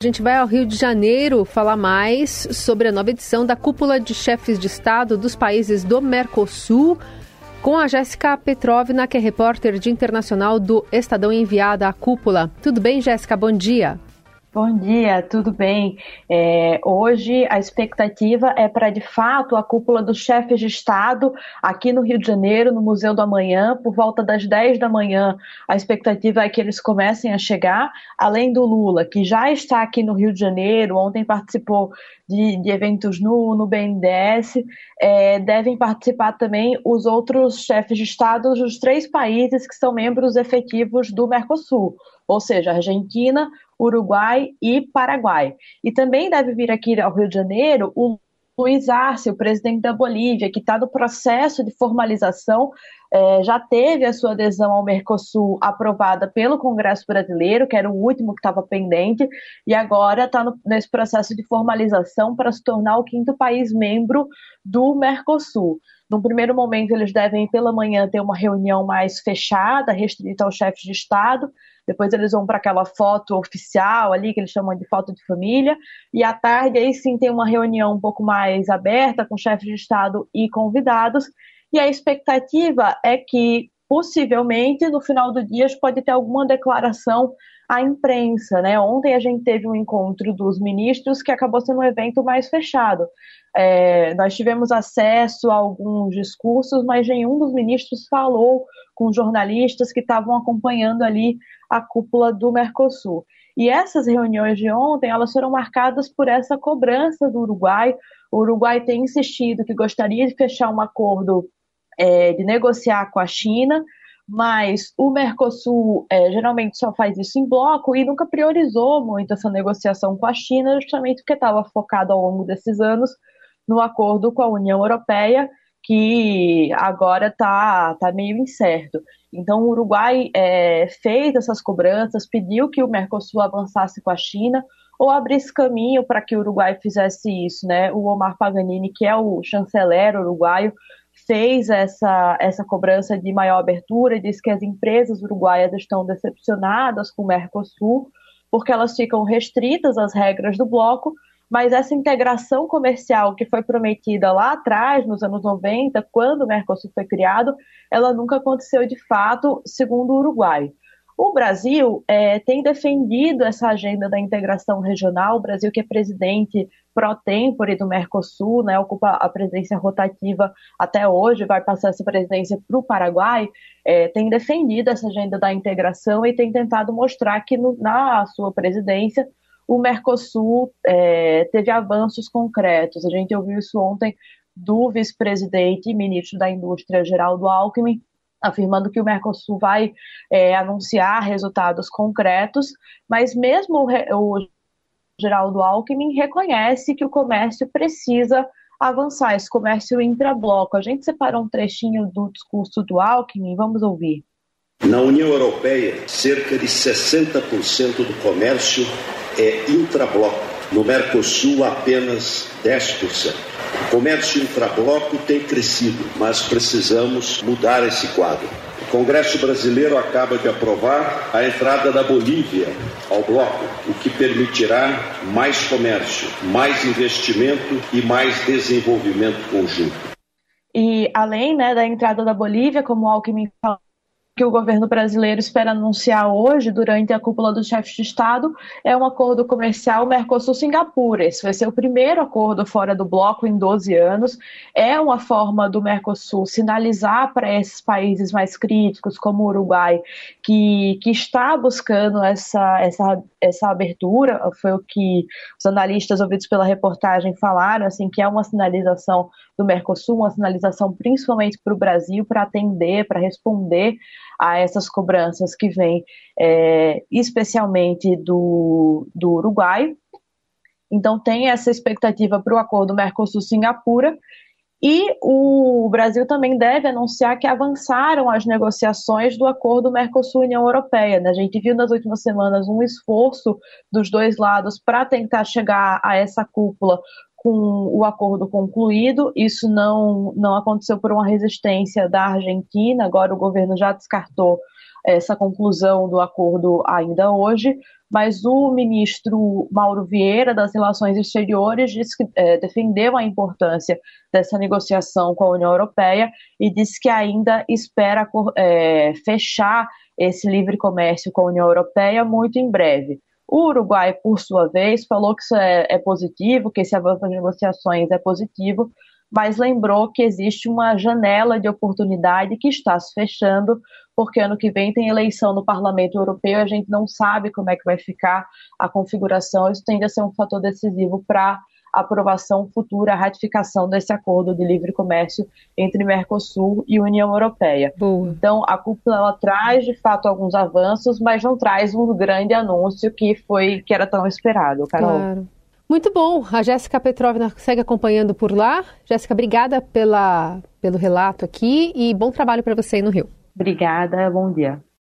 A gente vai ao Rio de Janeiro falar mais sobre a nova edição da Cúpula de Chefes de Estado dos países do Mercosul, com a Jéssica Petrovna, que é repórter de internacional do Estadão enviada à cúpula. Tudo bem, Jéssica? Bom dia. Bom dia, tudo bem? É, hoje a expectativa é para, de fato, a cúpula dos chefes de Estado aqui no Rio de Janeiro, no Museu do Amanhã, por volta das 10 da manhã. A expectativa é que eles comecem a chegar, além do Lula, que já está aqui no Rio de Janeiro, ontem participou de, de eventos no, no BNDES, é, devem participar também os outros chefes de Estado dos três países que são membros efetivos do Mercosul ou seja, Argentina, Uruguai e Paraguai. E também deve vir aqui ao Rio de Janeiro o Luiz Arce, o presidente da Bolívia, que está no processo de formalização, é, já teve a sua adesão ao Mercosul aprovada pelo Congresso Brasileiro, que era o último que estava pendente, e agora está nesse processo de formalização para se tornar o quinto país membro do Mercosul. No primeiro momento, eles devem, pela manhã, ter uma reunião mais fechada, restrita aos chefes de Estado, depois eles vão para aquela foto oficial ali, que eles chamam de foto de família, e à tarde aí sim tem uma reunião um pouco mais aberta com chefes de Estado e convidados, e a expectativa é que possivelmente no final do dia pode ter alguma declaração à imprensa, né? Ontem a gente teve um encontro dos ministros que acabou sendo um evento mais fechado. É, nós tivemos acesso a alguns discursos, mas nenhum dos ministros falou com jornalistas que estavam acompanhando ali a cúpula do Mercosul. E essas reuniões de ontem, elas foram marcadas por essa cobrança do Uruguai. O Uruguai tem insistido que gostaria de fechar um acordo é, de negociar com a China, mas o Mercosul é, geralmente só faz isso em bloco e nunca priorizou muito essa negociação com a China, justamente porque estava focado ao longo desses anos no acordo com a União Europeia, que agora está tá meio incerto. Então, o Uruguai é, fez essas cobranças, pediu que o Mercosul avançasse com a China ou abrisse caminho para que o Uruguai fizesse isso. Né? O Omar Paganini, que é o chanceler uruguaio, fez essa, essa cobrança de maior abertura disse que as empresas uruguaias estão decepcionadas com o Mercosul, porque elas ficam restritas às regras do bloco, mas essa integração comercial que foi prometida lá atrás, nos anos 90, quando o Mercosul foi criado, ela nunca aconteceu de fato, segundo o Uruguai. O Brasil é, tem defendido essa agenda da integração regional, o Brasil que é presidente pro tempore do Mercosul, né, ocupa a presidência rotativa até hoje, vai passar essa presidência para o Paraguai, é, tem defendido essa agenda da integração e tem tentado mostrar que no, na sua presidência o Mercosul é, teve avanços concretos. A gente ouviu isso ontem do vice-presidente e ministro da Indústria, Geraldo Alckmin, afirmando que o Mercosul vai é, anunciar resultados concretos, mas mesmo o, o Geraldo Alckmin reconhece que o comércio precisa avançar, esse comércio intra-bloco. A gente separou um trechinho do discurso do Alckmin, vamos ouvir. Na União Europeia, cerca de 60% do comércio é intrabloco. No Mercosul, apenas 10%. O comércio intrabloco tem crescido, mas precisamos mudar esse quadro. O Congresso brasileiro acaba de aprovar a entrada da Bolívia ao bloco, o que permitirá mais comércio, mais investimento e mais desenvolvimento conjunto. E além né, da entrada da Bolívia, como o Alckmin falou, que o governo brasileiro espera anunciar hoje, durante a cúpula dos chefes de Estado, é um acordo comercial Mercosul-Singapura. Esse vai ser o primeiro acordo fora do bloco em 12 anos. É uma forma do Mercosul sinalizar para esses países mais críticos, como o Uruguai, que, que está buscando essa, essa, essa abertura. Foi o que os analistas ouvidos pela reportagem falaram, assim, que é uma sinalização do Mercosul, uma sinalização principalmente para o Brasil, para atender, para responder a essas cobranças que vêm é, especialmente do, do Uruguai. Então, tem essa expectativa para o acordo Mercosul-Singapura. E o Brasil também deve anunciar que avançaram as negociações do acordo Mercosul-União Europeia. Né? A gente viu nas últimas semanas um esforço dos dois lados para tentar chegar a essa cúpula com o acordo concluído. Isso não, não aconteceu por uma resistência da Argentina, agora o governo já descartou essa conclusão do acordo ainda hoje, mas o ministro Mauro Vieira, das Relações Exteriores, disse que, é, defendeu a importância dessa negociação com a União Europeia e disse que ainda espera é, fechar esse livre comércio com a União Europeia muito em breve. O Uruguai, por sua vez, falou que isso é, é positivo, que esse avanço das negociações é positivo, mas lembrou que existe uma janela de oportunidade que está se fechando, porque ano que vem tem eleição no Parlamento Europeu, a gente não sabe como é que vai ficar a configuração, isso tende a ser um fator decisivo para aprovação futura, a ratificação desse acordo de livre comércio entre Mercosul e União Europeia. Boa. Então, a cúpula ela traz de fato alguns avanços, mas não traz um grande anúncio que foi que era tão esperado, Carol. Claro. Muito bom. A Jéssica Petrovna segue acompanhando por lá. Jéssica, obrigada pela, pelo relato aqui e bom trabalho para você aí no Rio. Obrigada, bom dia.